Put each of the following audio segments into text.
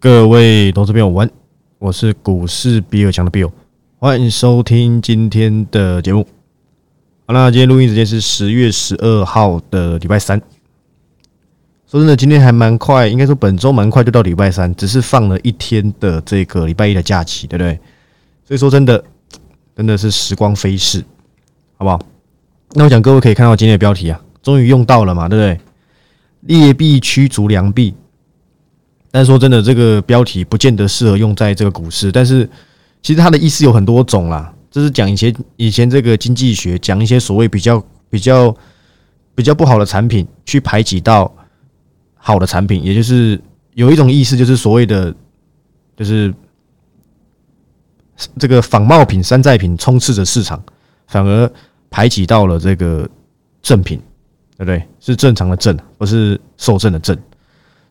各位投资朋友，晚，我是股市比尔强的 Bill，欢迎收听今天的节目。好那今天录音时间是十月十二号的礼拜三。说真的，今天还蛮快，应该说本周蛮快就到礼拜三，只是放了一天的这个礼拜一的假期，对不对？所以说真的，真的是时光飞逝，好不好？那我想各位可以看到今天的标题啊，终于用到了嘛，对不对？劣币驱逐良币。但是说真的，这个标题不见得适合用在这个股市。但是其实它的意思有很多种啦，这是讲以前以前这个经济学讲一些所谓比较比较比较不好的产品，去排挤到好的产品，也就是有一种意思，就是所谓的就是这个仿冒品、山寨品充斥着市场，反而排挤到了这个正品，对不对？是正常的正，不是受正的正。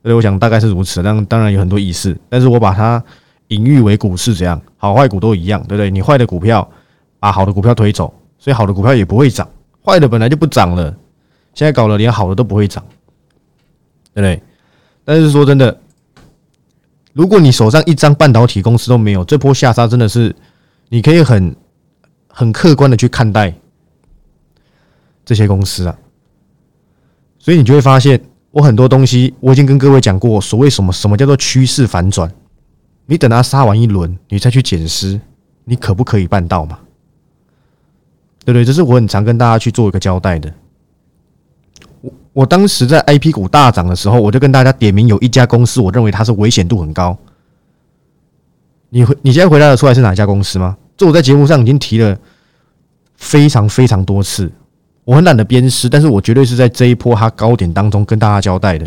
所以我想大概是如此，当当然有很多意思，但是我把它隐喻为股市这样，好坏股都一样，对不对？你坏的股票把好的股票推走，所以好的股票也不会涨，坏的本来就不涨了，现在搞了连好的都不会涨，对不对？但是说真的，如果你手上一张半导体公司都没有，这波下杀真的是你可以很很客观的去看待这些公司啊，所以你就会发现。我很多东西我已经跟各位讲过，所谓什么什么叫做趋势反转，你等它杀完一轮，你再去检视，你可不可以办到嘛？对不对？这是我很常跟大家去做一个交代的。我我当时在 I P 股大涨的时候，我就跟大家点名有一家公司，我认为它是危险度很高。你回你现在回答的出来是哪家公司吗？这我在节目上已经提了非常非常多次。我很懒得鞭尸，但是我绝对是在这一波它高点当中跟大家交代的，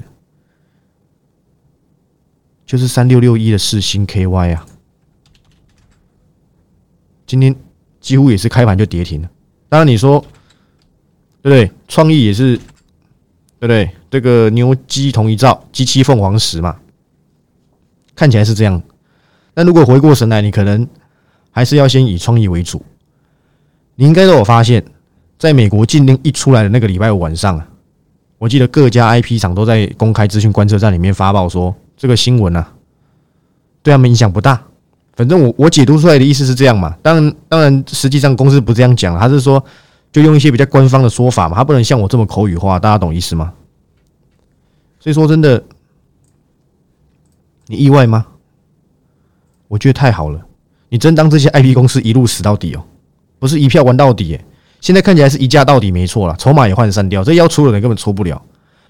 就是三六六一的四星 KY 啊，今天几乎也是开盘就跌停了。当然你说对不对？创意也是对不对？这个牛鸡同一兆，鸡七凤凰石嘛，看起来是这样。但如果回过神来，你可能还是要先以创意为主。你应该都有发现。在美国禁令一出来的那个礼拜五晚上啊，我记得各家 IP 厂都在公开资讯观测站里面发报说，这个新闻啊，对他们影响不大。反正我我解读出来的意思是这样嘛。当然，当然，实际上公司不这样讲，他是说就用一些比较官方的说法嘛，他不能像我这么口语化，大家懂意思吗？所以说，真的，你意外吗？我觉得太好了，你真当这些 IP 公司一路死到底哦，不是一票玩到底。现在看起来是一价到底没错了，筹码也换散掉，这要出的人根本出不了。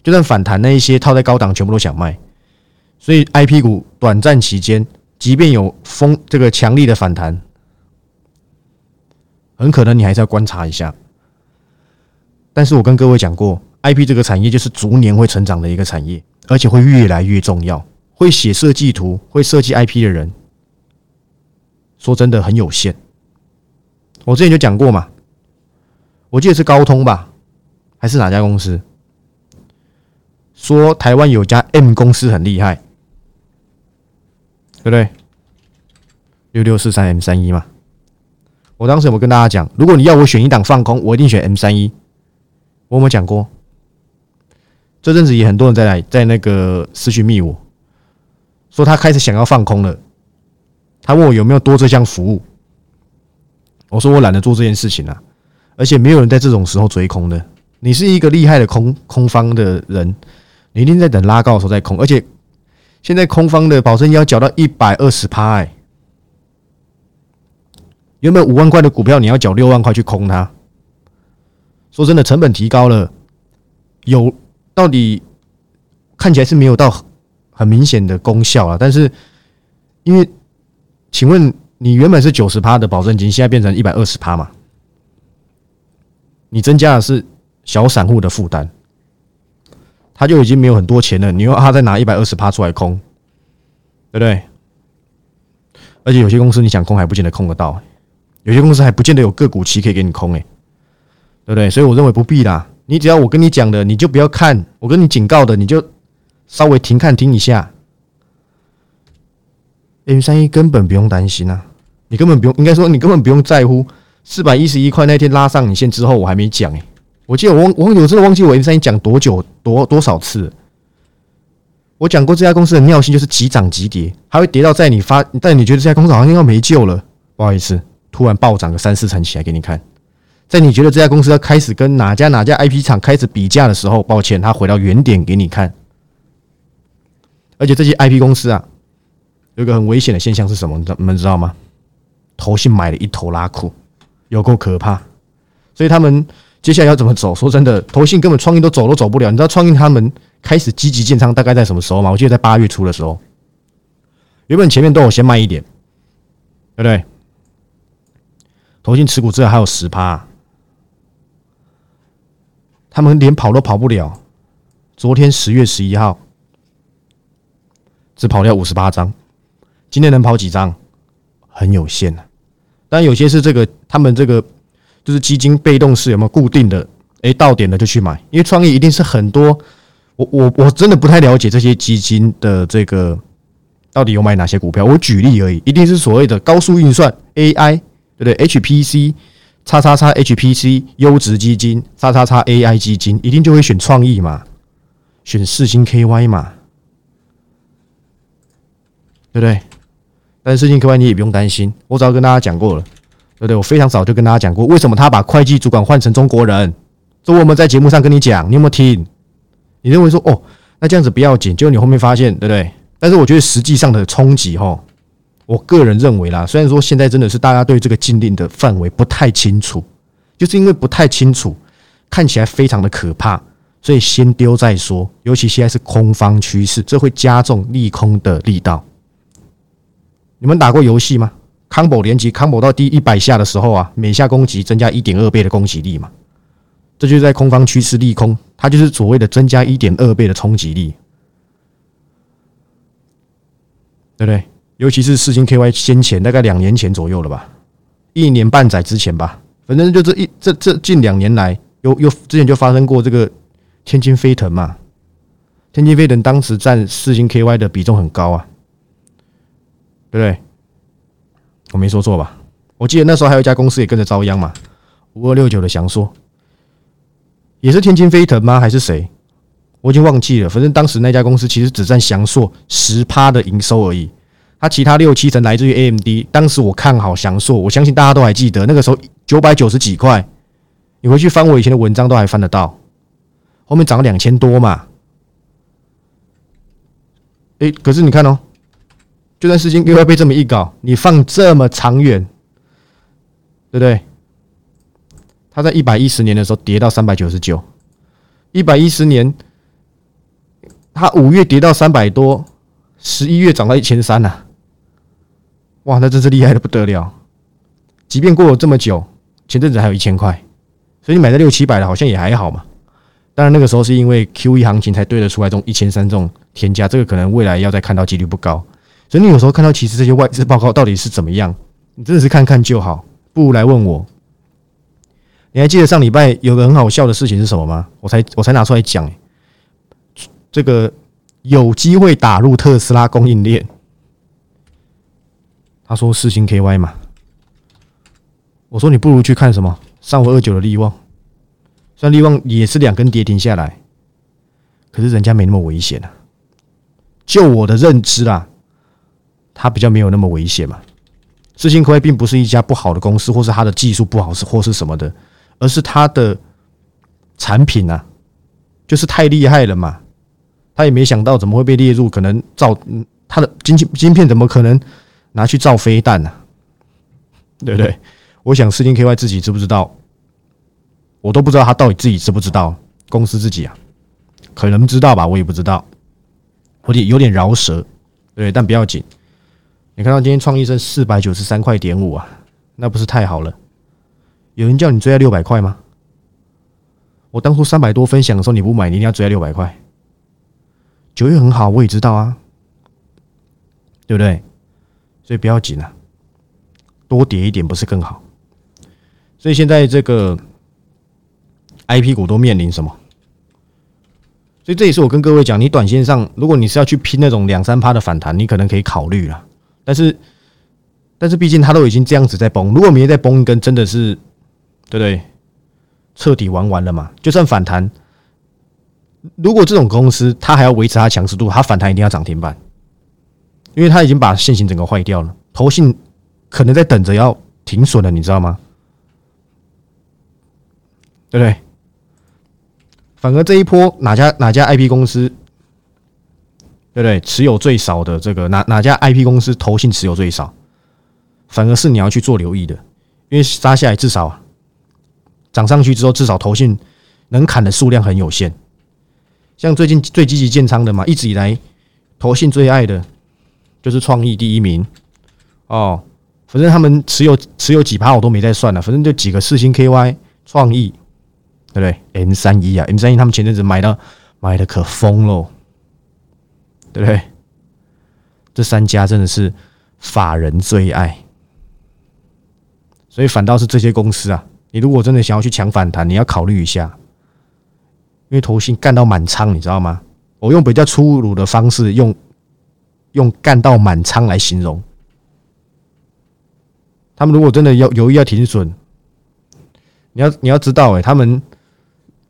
就算反弹，那一些套在高档全部都想卖，所以 I P 股短暂期间，即便有风这个强力的反弹，很可能你还是要观察一下。但是我跟各位讲过，I P 这个产业就是逐年会成长的一个产业，而且会越来越重要。会写设计图、会设计 I P 的人，说真的很有限。我之前就讲过嘛。我记得是高通吧，还是哪家公司？说台湾有家 M 公司很厉害，对不对？六六四三 M 三一嘛。我当时有没有跟大家讲，如果你要我选一档放空，我一定选 M 三一。我有没有讲过？这阵子也很多人在来在那个私讯密我，说他开始想要放空了。他问我有没有多这项服务，我说我懒得做这件事情了。而且没有人在这种时候追空的。你是一个厉害的空空方的人，你一定在等拉高的时候再空。而且现在空方的保证金要缴到一百二十趴，哎，原本五万块的股票你要缴六万块去空它。说真的，成本提高了，有到底看起来是没有到很明显的功效啊。但是因为，请问你原本是九十趴的保证金，现在变成一百二十趴嘛？你增加的是小散户的负担，他就已经没有很多钱了。你又他再拿一百二十趴出来空，对不对？而且有些公司你想空还不见得空得到，有些公司还不见得有个股期可以给你空，哎，对不对？所以我认为不必啦。你只要我跟你讲的，你就不要看；我跟你警告的，你就稍微停看听一下。M 三一根本不用担心啊，你根本不用，应该说你根本不用在乎。四百一十一块那天拉上影线之后，我还没讲哎，我记得我忘我我真的忘记我 M 三讲多久多多少次，我讲过这家公司的尿性就是急涨急跌，还会跌到在你发，但你觉得这家公司好像要没救了，不好意思，突然暴涨个三四成起来给你看。在你觉得这家公司要开始跟哪家哪家 IP 厂开始比价的时候，抱歉，它回到原点给你看。而且这些 IP 公司啊，有一个很危险的现象是什么？你们知道吗？投信买了一头拉库，有够可怕。所以他们接下来要怎么走？说真的，投信根本创意都走都走不了。你知道创意他们开始积极建仓大概在什么时候吗？我记得在八月初的时候，原本前面都有先卖一点，对不对？投信持股至少还有十趴。他们连跑都跑不了。昨天十月十一号，只跑掉五十八张，今天能跑几张？很有限啊。但有些是这个，他们这个就是基金被动式有没有固定的？哎，到点了就去买，因为创业一定是很多。我我我真的不太了解这些基金的这个到底有买哪些股票。我举例而已，一定是所谓的高速运算 AI，对不对？HPC。叉叉叉 HPC 优质基金，叉叉叉 AI 基金，一定就会选创意嘛，选四星 KY 嘛，对不对？但是四星 KY 你也不用担心，我早跟大家讲过了，对不对？我非常早就跟大家讲过，为什么他把会计主管换成中国人？这我们在节目上跟你讲，你有没有听？你认为说哦，那这样子不要紧，结果你后面发现，对不对？但是我觉得实际上的冲击，哈。我个人认为啦，虽然说现在真的是大家对这个禁令的范围不太清楚，就是因为不太清楚，看起来非常的可怕，所以先丢再说。尤其现在是空方趋势，这会加重利空的力道。你们打过游戏吗？Combo 连击 Combo 到第一百下的时候啊，每下攻击增加一点二倍的攻击力嘛，这就是在空方趋势利空，它就是所谓的增加一点二倍的冲击力，对不对？尤其是四星 KY 先前大概两年前左右了吧，一年半载之前吧，反正就这一这这近两年来，有有之前就发生过这个天津飞腾嘛，天津飞腾当时占四星 KY 的比重很高啊，对不对？我没说错吧？我记得那时候还有一家公司也跟着遭殃嘛，五二六九的翔硕，也是天津飞腾吗？还是谁？我已经忘记了。反正当时那家公司其实只占翔硕十趴的营收而已。它其他六七成来自于 AMD，当时我看好翔硕，我相信大家都还记得，那个时候九百九十几块，你回去翻我以前的文章都还翻得到，后面涨了两千多嘛。哎，可是你看哦，就算事情又要被这么一搞，你放这么长远，对不对？它在一百一十年的时候跌到三百九十九，一百一十年，它五月跌到三百多，十一月涨到一千三呐。哇，那真是厉害的不得了！即便过了这么久，前阵子还有一千块，所以你买在六七百的，好像也还好嘛。当然那个时候是因为 Q E 行情才对得出来这种一千三这种天价，这个可能未来要再看到几率不高。所以你有时候看到其实这些外资报告到底是怎么样，你真的是看看就好，不如来问我。你还记得上礼拜有个很好笑的事情是什么吗？我才我才拿出来讲，这个有机会打入特斯拉供应链。他说四星 KY 嘛，我说你不如去看什么三五二九的利旺，虽然利旺也是两根跌停下来，可是人家没那么危险啊。就我的认知啊，它比较没有那么危险嘛。四星 KY 并不是一家不好的公司，或是它的技术不好是或是什么的，而是它的产品啊，就是太厉害了嘛。他也没想到怎么会被列入可能造，它的晶晶晶片怎么可能？拿去造飞弹呢？对不对？我想四星 KY 自己知不知道？我都不知道他到底自己知不知道。公司自己啊，可能知道吧，我也不知道。有点有点饶舌，对，但不要紧。你看到今天创意升四百九十三块点五啊，那不是太好了？有人叫你追在六百块吗？我当初三百多分享的时候你不买，你一定要追在六百块。九月很好，我也知道啊，对不对？所以不要紧啊，多跌一点不是更好？所以现在这个 I P 股都面临什么？所以这也是我跟各位讲，你短线上如果你是要去拼那种两三趴的反弹，你可能可以考虑了。但是，但是毕竟它都已经这样子在崩，如果明天再崩一根，真的是对不对？彻底玩完了嘛？就算反弹，如果这种公司它还要维持它强势度，它反弹一定要涨停板，因为它已经把现行整个坏掉了。投信可能在等着要停损了，你知道吗？对不对？反而这一波哪家哪家 IP 公司，对不对？持有最少的这个哪哪家 IP 公司投信持有最少，反而是你要去做留意的，因为杀下来至少涨上去之后，至少投信能砍的数量很有限。像最近最积极建仓的嘛，一直以来投信最爱的就是创意第一名哦。反正他们持有持有几趴我都没再算了，反正就几个四星 KY 创意。对不对？M 三一啊，M 三一他们前阵子买到买的可疯喽，对不对？这三家真的是法人最爱，所以反倒是这些公司啊，你如果真的想要去抢反弹，你要考虑一下，因为投信干到满仓，你知道吗？我用比较粗鲁的方式，用用干到满仓来形容，他们如果真的要犹豫要停损，你要你要知道，哎，他们。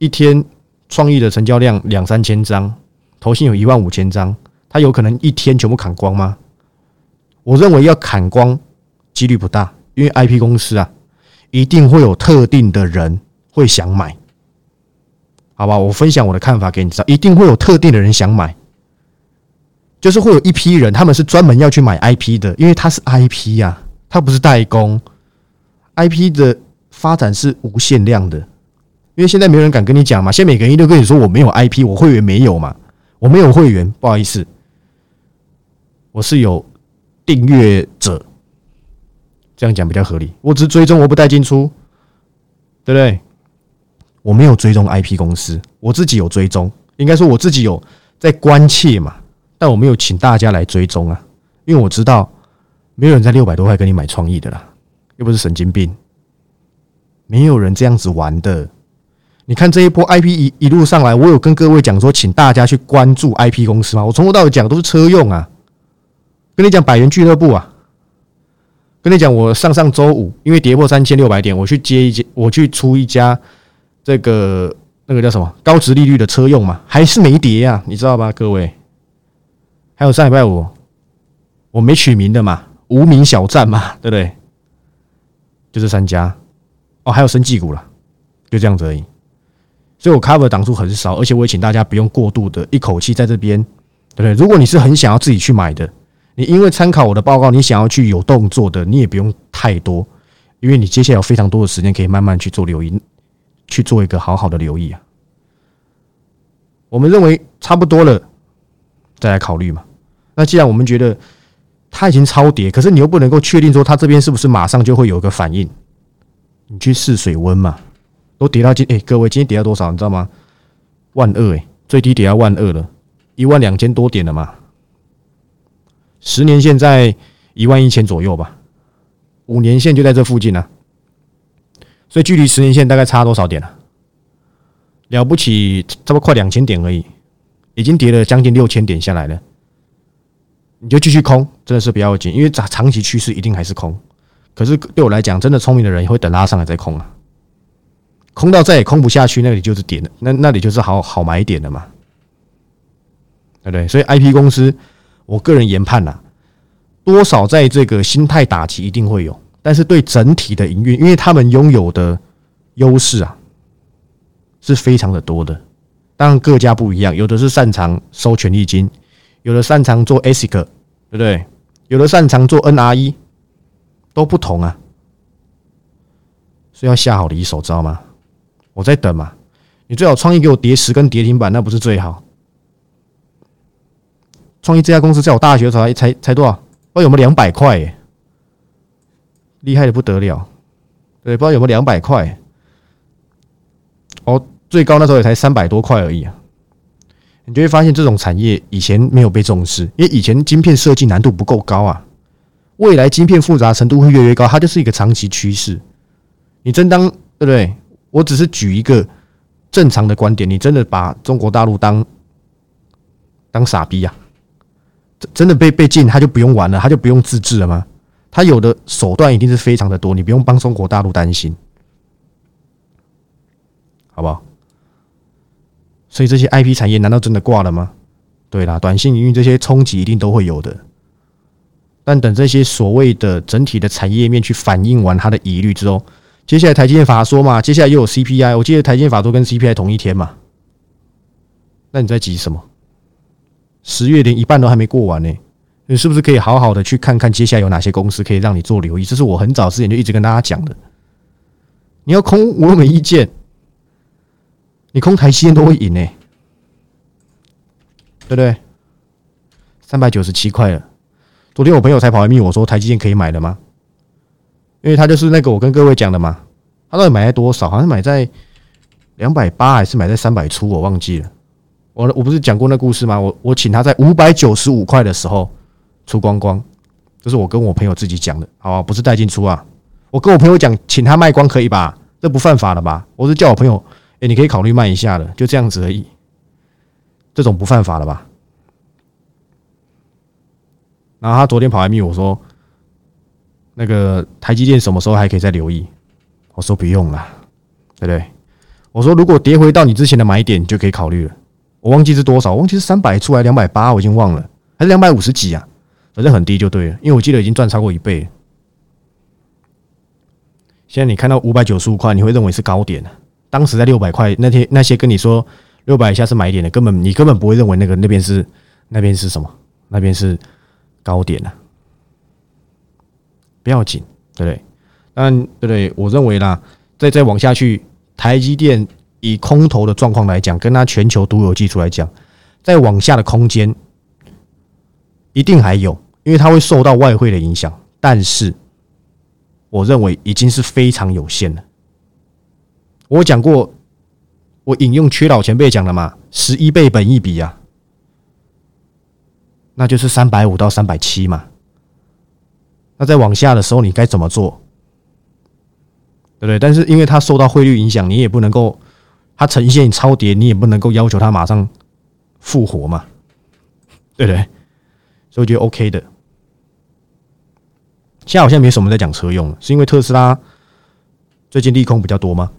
一天创意的成交量两三千张，投信有一万五千张，他有可能一天全部砍光吗？我认为要砍光几率不大，因为 IP 公司啊，一定会有特定的人会想买，好吧？我分享我的看法给你知道，一定会有特定的人想买，就是会有一批人，他们是专门要去买 IP 的，因为它是 IP 呀，它不是代工，IP 的发展是无限量的。因为现在没有人敢跟你讲嘛，现在每个人都跟你说我没有 IP，我会员没有嘛，我没有会员，不好意思，我是有订阅者，这样讲比较合理。我只追踪，我不带进出，对不对？我没有追踪 IP 公司，我自己有追踪，应该说我自己有在关切嘛，但我没有请大家来追踪啊，因为我知道没有人在六百多块跟你买创意的啦，又不是神经病，没有人这样子玩的。你看这一波 IP 一一路上来，我有跟各位讲说，请大家去关注 IP 公司吗？我从头到尾讲都是车用啊，跟你讲百元俱乐部啊，跟你讲我上上周五因为跌破三千六百点，我去接一接，我去出一家这个那个叫什么高值利率的车用嘛，还是没跌啊，你知道吧，各位？还有上礼拜五我没取名的嘛，无名小站嘛，对不对？就这三家哦，还有生技股了，就这样子而已。所以我 cover 档数很少，而且我也请大家不用过度的一口气在这边，对不对？如果你是很想要自己去买的，你因为参考我的报告，你想要去有动作的，你也不用太多，因为你接下来有非常多的时间可以慢慢去做留意，去做一个好好的留意啊。我们认为差不多了，再来考虑嘛。那既然我们觉得它已经超跌，可是你又不能够确定说它这边是不是马上就会有一个反应，你去试水温嘛。都跌到今哎，各位今天跌到多少？你知道吗？万二哎，最低跌到万二了，一万两千多点了嘛。十年线在一万一千左右吧，五年线就在这附近呢。所以距离十年线大概差多少点了？了不起，差不多快两千点而已，已经跌了将近六千点下来了。你就继续空，真的是不要紧，因为长长期趋势一定还是空。可是对我来讲，真的聪明的人会等拉上来再空啊。空到再也空不下去，那里就是点，那那里就是好好买点的嘛，对不对？所以 I P 公司，我个人研判呐，多少在这个心态打击一定会有，但是对整体的营运，因为他们拥有的优势啊，是非常的多的。当然各家不一样，有的是擅长收权利金，有的擅长做 ASIC，对不对？有的擅长做 NRE，都不同啊，所以要下好离手，知道吗？我在等嘛，你最好创意给我叠十根跌停板，那不是最好。创意这家公司在我大学才才才多少？不知道有没有两百块？厉害的不得了。对，不知道有没有两百块？哦，最高那时候也才三百多块而已啊。你就会发现这种产业以前没有被重视，因为以前晶片设计难度不够高啊。未来晶片复杂程度会越来越高，它就是一个长期趋势。你真当对不对？我只是举一个正常的观点，你真的把中国大陆当当傻逼呀？真的被被禁，他就不用玩了，他就不用自制了吗？他有的手段一定是非常的多，你不用帮中国大陆担心，好不好？所以这些 IP 产业难道真的挂了吗？对啦，短信营运这些冲击一定都会有的。但等这些所谓的整体的产业面去反映完它的疑虑之后，接下来台积电法说嘛，接下来又有 CPI，我记得台积电法说跟 CPI 同一天嘛。那你在急什么？十月连一半都还没过完呢，你是不是可以好好的去看看接下来有哪些公司可以让你做留意？这是我很早之前就一直跟大家讲的。你要空我没意见，你空台积电都会赢呢，对不对？三百九十七块了，昨天我朋友才跑来密我说台积电可以买了吗？因为他就是那个我跟各位讲的嘛，他到底买在多少？好像买在两百八还是买在三百出？我忘记了。我我不是讲过那故事吗？我我请他在五百九十五块的时候出光光，这是我跟我朋友自己讲的，好吧？不是带进出啊。我跟我朋友讲，请他卖光可以吧？这不犯法了吧？我是叫我朋友，哎，你可以考虑卖一下的，就这样子而已。这种不犯法了吧？然后他昨天跑来密我说，那个台积电什么时候还可以再留意？我说不用了，对不对？我说如果跌回到你之前的买点，就可以考虑了。我忘记是多少，我忘记是三百出来两百八，我已经忘了，还是两百五十几啊？反正很低就对了，因为我记得已经赚超过一倍。现在你看到五百九十五块，你会认为是高点当时在六百块那天，那些跟你说六百以下是买点的，根本你根本不会认为那个那边是那边是什么，那边是高点呢？不要紧，对不对？但对不对？我认为啦，再再往下去，台积电。以空头的状况来讲，跟它全球独有技术来讲，再往下的空间一定还有，因为它会受到外汇的影响。但是，我认为已经是非常有限了。我讲过，我引用缺老前辈讲的嘛，十一倍本一比啊，那就是三百五到三百七嘛。那在往下的时候，你该怎么做？对不对？但是因为它受到汇率影响，你也不能够。它呈现超跌，你也不能够要求它马上复活嘛，对不对？所以我觉得 OK 的。现在好像没什么在讲车用了，是因为特斯拉最近利空比较多吗？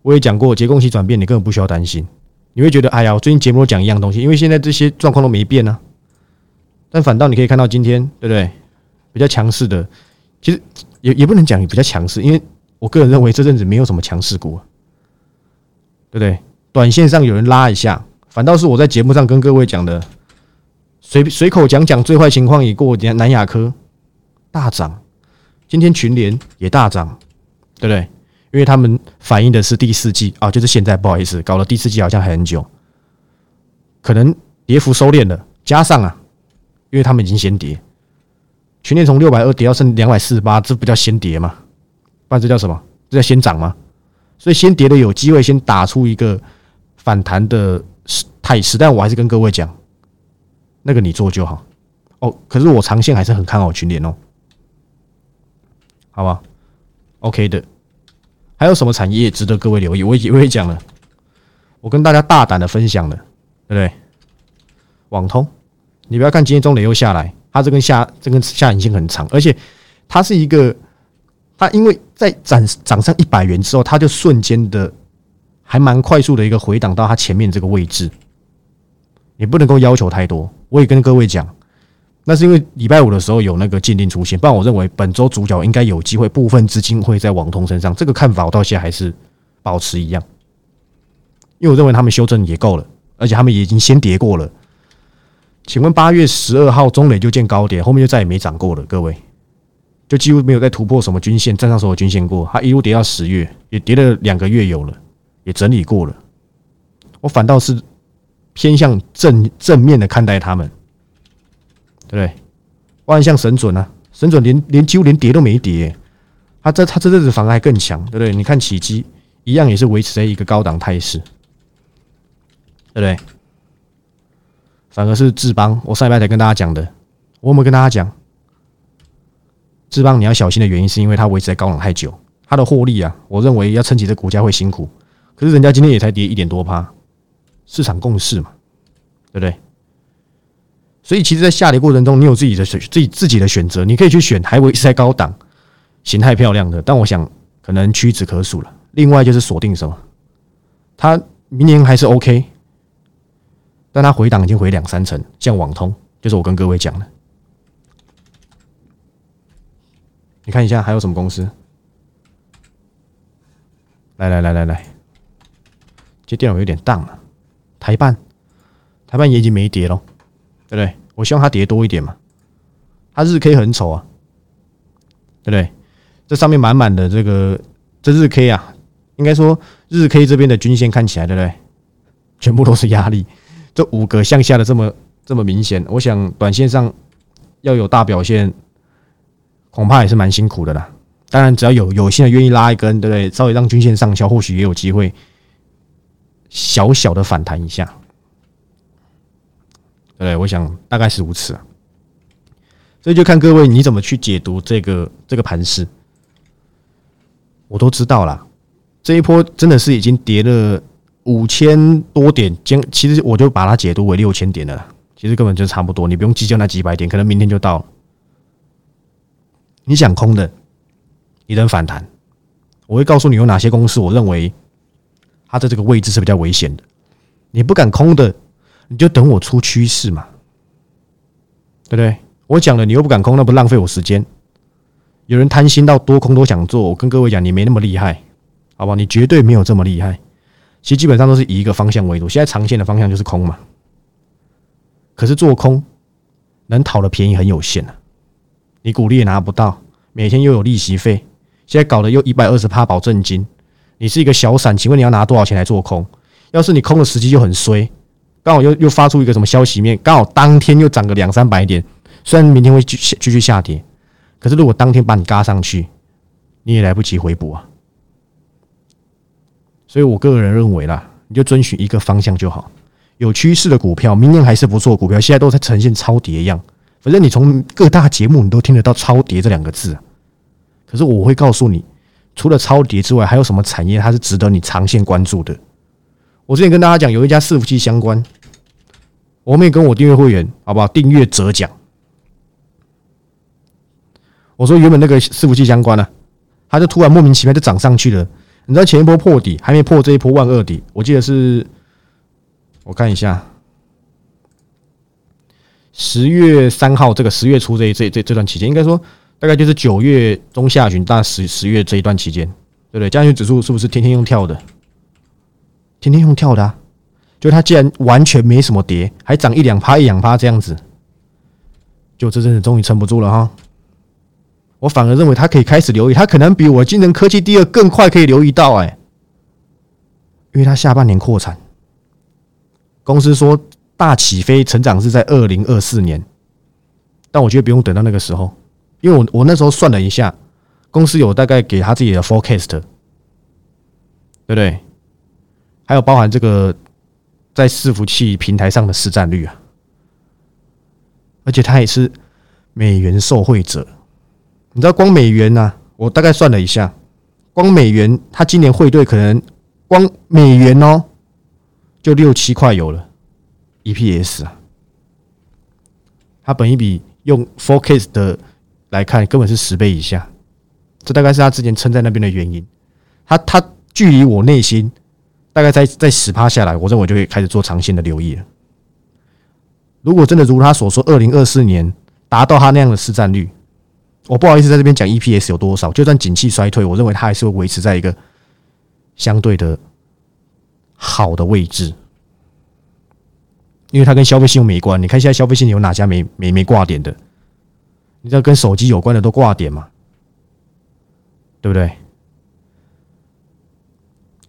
我也讲过，节供期转变，你根本不需要担心。你会觉得，哎呀，我最近节目都讲一样东西，因为现在这些状况都没变呢。但反倒你可以看到今天，对不对？比较强势的，其实也也不能讲比较强势，因为我个人认为这阵子没有什么强势股。对不对？短线上有人拉一下，反倒是我在节目上跟各位讲的，随随口讲讲最坏情况已过，南亚科大涨，今天群联也大涨，对不对？因为他们反映的是第四季啊，就是现在，不好意思，搞了第四季好像还很久，可能跌幅收敛了，加上啊，因为他们已经先跌，群联从六百二跌到剩两百四十八，这不叫先跌吗？不然这叫什么？这叫先涨吗？所以先跌的有机会先打出一个反弹的态势，但我还是跟各位讲，那个你做就好哦。可是我长线还是很看好群联哦，好吧？OK 的，还有什么产业值得各位留意？我也我也讲了，我跟大家大胆的分享了，对不对？网通，你不要看今天中磊又下来，它这根下这根下影线很长，而且它是一个。它因为在涨涨上一百元之后，它就瞬间的还蛮快速的一个回档到它前面这个位置，也不能够要求太多。我也跟各位讲，那是因为礼拜五的时候有那个鉴定出现，不然我认为本周主角应该有机会，部分资金会在网通身上。这个看法我到现在还是保持一样，因为我认为他们修正也够了，而且他们也已经先跌过了。请问八月十二号中磊就见高点，后面就再也没涨过了，各位。就几乎没有再突破什么均线，站上所有均线过。它一路跌到十月，也跌了两个月有了，也整理过了。我反倒是偏向正正面的看待他们，对不对？万象神准啊，神准连连几乎连跌都没跌，他这他这阵子反而还更强，对不对？你看起基一样也是维持在一个高档态势，对不对？反而是智邦，我上礼拜才跟大家讲的，我有没有跟大家讲？智邦你要小心的原因，是因为它维持在高冷太久，它的获利啊，我认为要撑起这股价会辛苦。可是人家今天也才跌一点多趴，市场共识嘛，对不对？所以其实，在下跌过程中，你有自己的选自己自己的选择，你可以去选还维持在高档、形态漂亮的，但我想可能屈指可数了。另外就是锁定什么，它明年还是 OK，但它回档已经回两三成，像网通，就是我跟各位讲的。你看一下还有什么公司？来来来来来，这电脑有点荡了。台办，台办也已经没跌了，对不对？我希望它跌多一点嘛。它日 K 很丑啊，对不对？这上面满满的这个这日 K 啊，应该说日 K 这边的均线看起来，对不对？全部都是压力，这五个向下的这么这么明显，我想短线上要有大表现，恐怕也是蛮辛苦的啦。当然，只要有有心的愿意拉一根，对不对？稍微让均线上消，或许也有机会小小的反弹一下。对，我想大概是如此啊。所以就看各位你怎么去解读这个这个盘势。我都知道了，这一波真的是已经跌了五千多点，将其实我就把它解读为六千点了。其实根本就差不多，你不用计较那几百点，可能明天就到了。你想空的。你等反弹，我会告诉你有哪些公司，我认为它的这个位置是比较危险的。你不敢空的，你就等我出趋势嘛，对不对？我讲了，你又不敢空，那不浪费我时间？有人贪心到多空都想做，我跟各位讲，你没那么厉害，好吧？你绝对没有这么厉害。其实基本上都是以一个方向为主，现在长线的方向就是空嘛。可是做空能讨的便宜很有限啊，你股利也拿不到，每天又有利息费。现在搞的又一百二十趴保证金，你是一个小散，请问你要拿多少钱来做空？要是你空的时机就很衰，刚好又又发出一个什么消息面，刚好当天又涨个两三百点，虽然明天会继继续下跌，可是如果当天把你嘎上去，你也来不及回补啊。所以我个人认为啦，你就遵循一个方向就好，有趋势的股票，明年还是不错股票，现在都在呈现超跌样，反正你从各大节目你都听得到超跌这两个字。可是我会告诉你，除了超跌之外，还有什么产业它是值得你长线关注的？我之前跟大家讲，有一家伺服器相关，我们也跟我订阅会员，好不好？订阅折奖。我说原本那个伺服器相关呢，它就突然莫名其妙就涨上去了。你知道前一波破底，还没破这一波万二底，我记得是，我看一下，十月三号这个十月初这这这这段期间，应该说。大概就是九月中下旬到十十月这一段期间，对不对？加权指数是不是天天用跳的？天天用跳的啊，就它既然完全没什么跌，还涨一两趴一两趴这样子，就这阵子终于撑不住了哈。我反而认为它可以开始留意，它可能比我金能科技第二更快可以留意到哎，因为它下半年扩产，公司说大起飞成长是在二零二四年，但我觉得不用等到那个时候。因为我我那时候算了一下，公司有大概给他自己的 forecast，对不对？还有包含这个在伺服器平台上的市占率啊，而且他也是美元受惠者。你知道光美元呢？我大概算了一下，光美元他今年汇兑可能光美元哦，就六七块有了 EPS 啊。它本一笔用 forecast 的。来看，根本是十倍以下，这大概是他之前撑在那边的原因。他他距离我内心大概在在十趴下来，我认为就可以开始做长线的留意了。如果真的如他所说，二零二四年达到他那样的市占率，我不好意思在这边讲 EPS 有多少。就算景气衰退，我认为它还是会维持在一个相对的好的位置，因为它跟消费信用没关。你看现在消费信用有哪家没没没挂点的？你知道跟手机有关的都挂点嘛？对不对？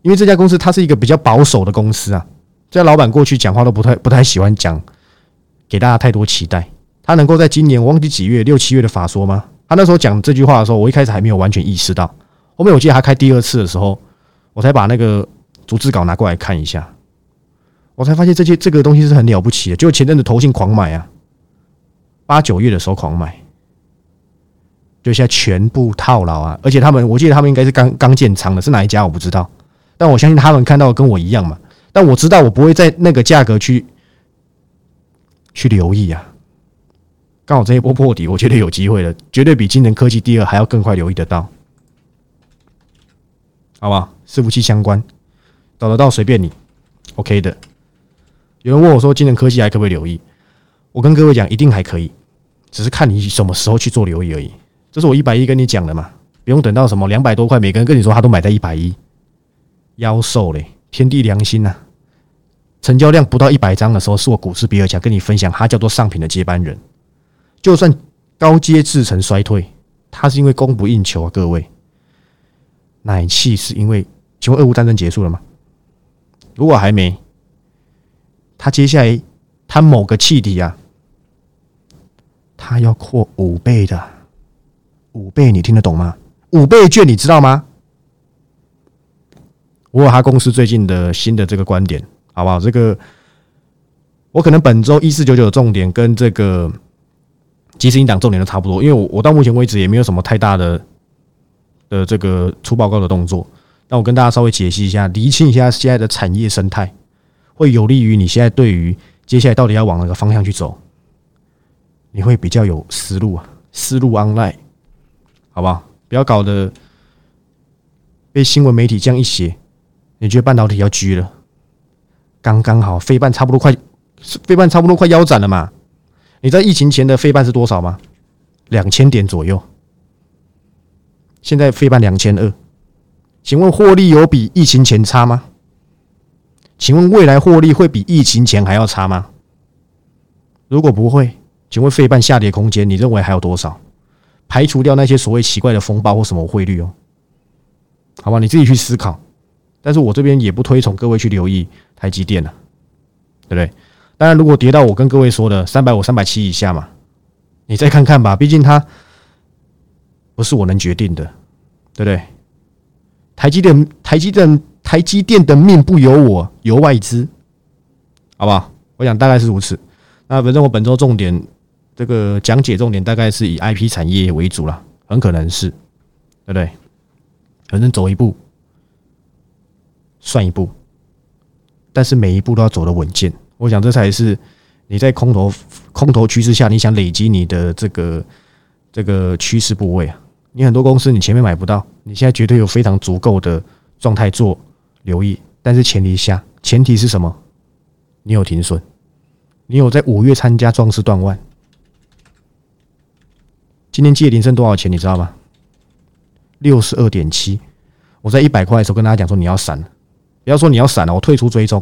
因为这家公司它是一个比较保守的公司啊，这家老板过去讲话都不太不太喜欢讲，给大家太多期待。他能够在今年我忘记几月六七月的法说吗？他那时候讲这句话的时候，我一开始还没有完全意识到。后面我记得他开第二次的时候，我才把那个逐字稿拿过来看一下，我才发现这些这个东西是很了不起的。就前阵子投信狂买啊，八九月的时候狂买。就现在全部套牢啊！而且他们，我记得他们应该是刚刚建仓的，是哪一家我不知道，但我相信他们看到跟我一样嘛。但我知道我不会在那个价格去去留意啊。刚好这一波破底，我觉得有机会了，绝对比金能科技第二还要更快留意得到，好吧？伺服器相关找得到随便你，OK 的。有人问我说，金人科技还可不可以留意？我跟各位讲，一定还可以，只是看你什么时候去做留意而已。这是我一百一跟你讲的嘛，不用等到什么两百多块，每个人跟你说他都买在一百一，妖兽嘞，天地良心呐！成交量不到一百张的时候，是我股市比尔强跟你分享，他叫做上品的接班人。就算高阶制成衰退，它是因为供不应求啊，各位。奶气是因为，请问俄乌战争结束了吗？如果还没，它接下来它某个气体啊，它要扩五倍的，五倍你听得懂吗？五倍券你知道吗？我有他公司最近的新的这个观点。好不好？这个我可能本周一四九九的重点跟这个即时音档重点都差不多，因为我我到目前为止也没有什么太大的的这个出报告的动作。那我跟大家稍微解析一下，厘清一下现在的产业生态，会有利于你现在对于接下来到底要往哪个方向去走，你会比较有思路啊，思路 online，好不好？不要搞得被新闻媒体这样一写，你觉得半导体要狙了？刚刚好，飞半差不多快，飞半差不多快腰斩了嘛？你在疫情前的飞半是多少吗？两千点左右。现在飞半两千二，请问获利有比疫情前差吗？请问未来获利会比疫情前还要差吗？如果不会，请问费半下跌空间你认为还有多少？排除掉那些所谓奇怪的风暴或什么汇率哦，好吧，你自己去思考。但是我这边也不推崇各位去留意。台积电了，对不对？当然，如果跌到我跟各位说的三百五、三百七以下嘛，你再看看吧。毕竟它不是我能决定的，对不对？台积电、台积电、台积电的命不由我，由外资，好不好？我想大概是如此。那反正我本周重点这个讲解重点大概是以 IP 产业为主了，很可能是，对不对？反正走一步算一步。但是每一步都要走得稳健，我想这才是你在空头空头趋势下，你想累积你的这个这个趋势部位啊。你很多公司你前面买不到，你现在绝对有非常足够的状态做留意。但是前提下，前提是什么？你有停损，你有在五月参加壮士断腕。今天借零剩多少钱？你知道吗？六十二点七。我在一百块的时候跟大家讲说你要闪。不要说你要闪了，我退出追踪。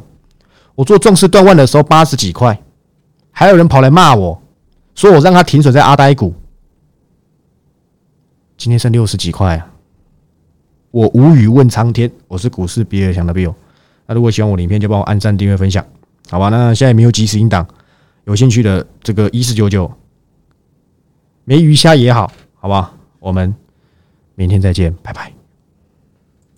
我做壮士断腕的时候八十几块，还有人跑来骂我，说我让他停损在阿呆股。今天剩六十几块啊！我无语问苍天。我是股市比尔强的 Bill。那如果喜欢我的影片，就帮我按赞、订阅、分享，好吧？那现在没有及时音档，有兴趣的这个一四九九，没鱼虾也好，好吧？我们明天再见，拜拜。